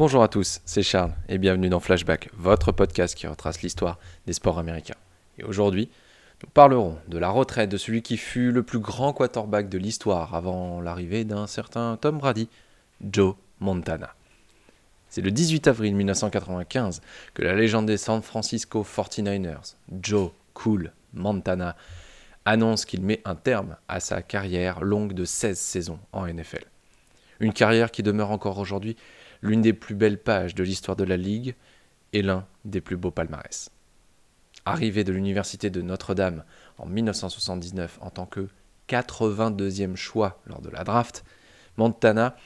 Bonjour à tous, c'est Charles et bienvenue dans Flashback, votre podcast qui retrace l'histoire des sports américains. Et aujourd'hui, nous parlerons de la retraite de celui qui fut le plus grand quarterback de l'histoire avant l'arrivée d'un certain Tom Brady, Joe Montana. C'est le 18 avril 1995 que la légende des San Francisco 49ers, Joe Cool Montana, annonce qu'il met un terme à sa carrière longue de 16 saisons en NFL. Une carrière qui demeure encore aujourd'hui l'une des plus belles pages de l'histoire de la Ligue et l'un des plus beaux palmarès. Arrivé de l'université de Notre-Dame en 1979 en tant que 82e choix lors de la draft, Montana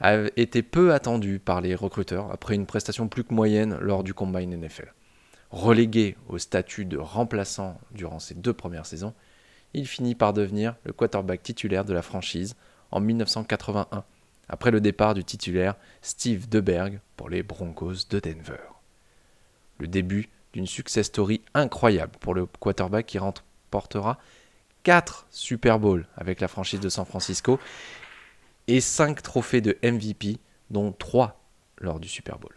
a été peu attendu par les recruteurs après une prestation plus que moyenne lors du Combine NFL. Relégué au statut de remplaçant durant ses deux premières saisons, il finit par devenir le quarterback titulaire de la franchise en 1981 après le départ du titulaire Steve DeBerg pour les Broncos de Denver. Le début d'une success story incroyable pour le quarterback qui remportera 4 Super Bowls avec la franchise de San Francisco et 5 trophées de MVP, dont 3 lors du Super Bowl.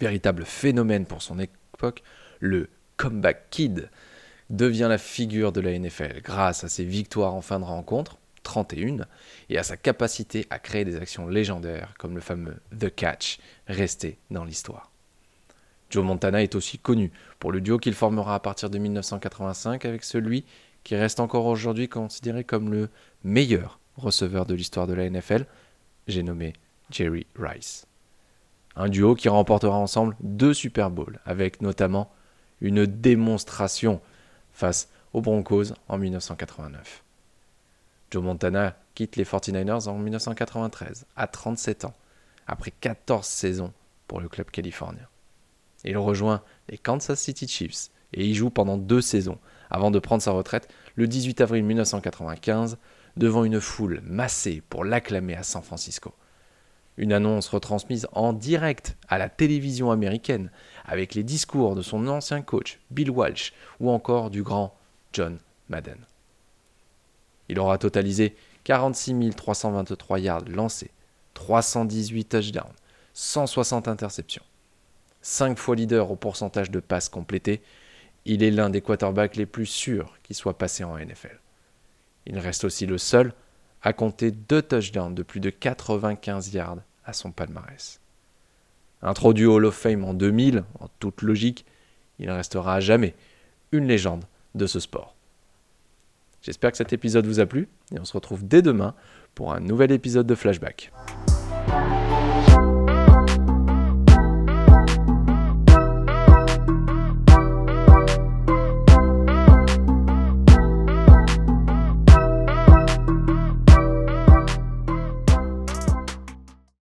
Véritable phénomène pour son époque, le Comeback Kid devient la figure de la NFL grâce à ses victoires en fin de rencontre, 31 et à sa capacité à créer des actions légendaires comme le fameux The Catch resté dans l'histoire. Joe Montana est aussi connu pour le duo qu'il formera à partir de 1985 avec celui qui reste encore aujourd'hui considéré comme le meilleur receveur de l'histoire de la NFL, j'ai nommé Jerry Rice. Un duo qui remportera ensemble deux Super Bowls, avec notamment une démonstration face aux Broncos en 1989. Joe Montana quitte les 49ers en 1993, à 37 ans, après 14 saisons pour le club californien. Il rejoint les Kansas City Chiefs et y joue pendant deux saisons, avant de prendre sa retraite le 18 avril 1995 devant une foule massée pour l'acclamer à San Francisco. Une annonce retransmise en direct à la télévision américaine avec les discours de son ancien coach Bill Walsh ou encore du grand John Madden. Il aura totalisé 46 323 yards lancés, 318 touchdowns, 160 interceptions. 5 fois leader au pourcentage de passes complétées, il est l'un des quarterbacks les plus sûrs qui soit passé en NFL. Il reste aussi le seul à compter deux touchdowns de plus de 95 yards à son palmarès. Introduit au Hall of Fame en 2000, en toute logique, il restera à jamais une légende de ce sport. J'espère que cet épisode vous a plu et on se retrouve dès demain pour un nouvel épisode de Flashback.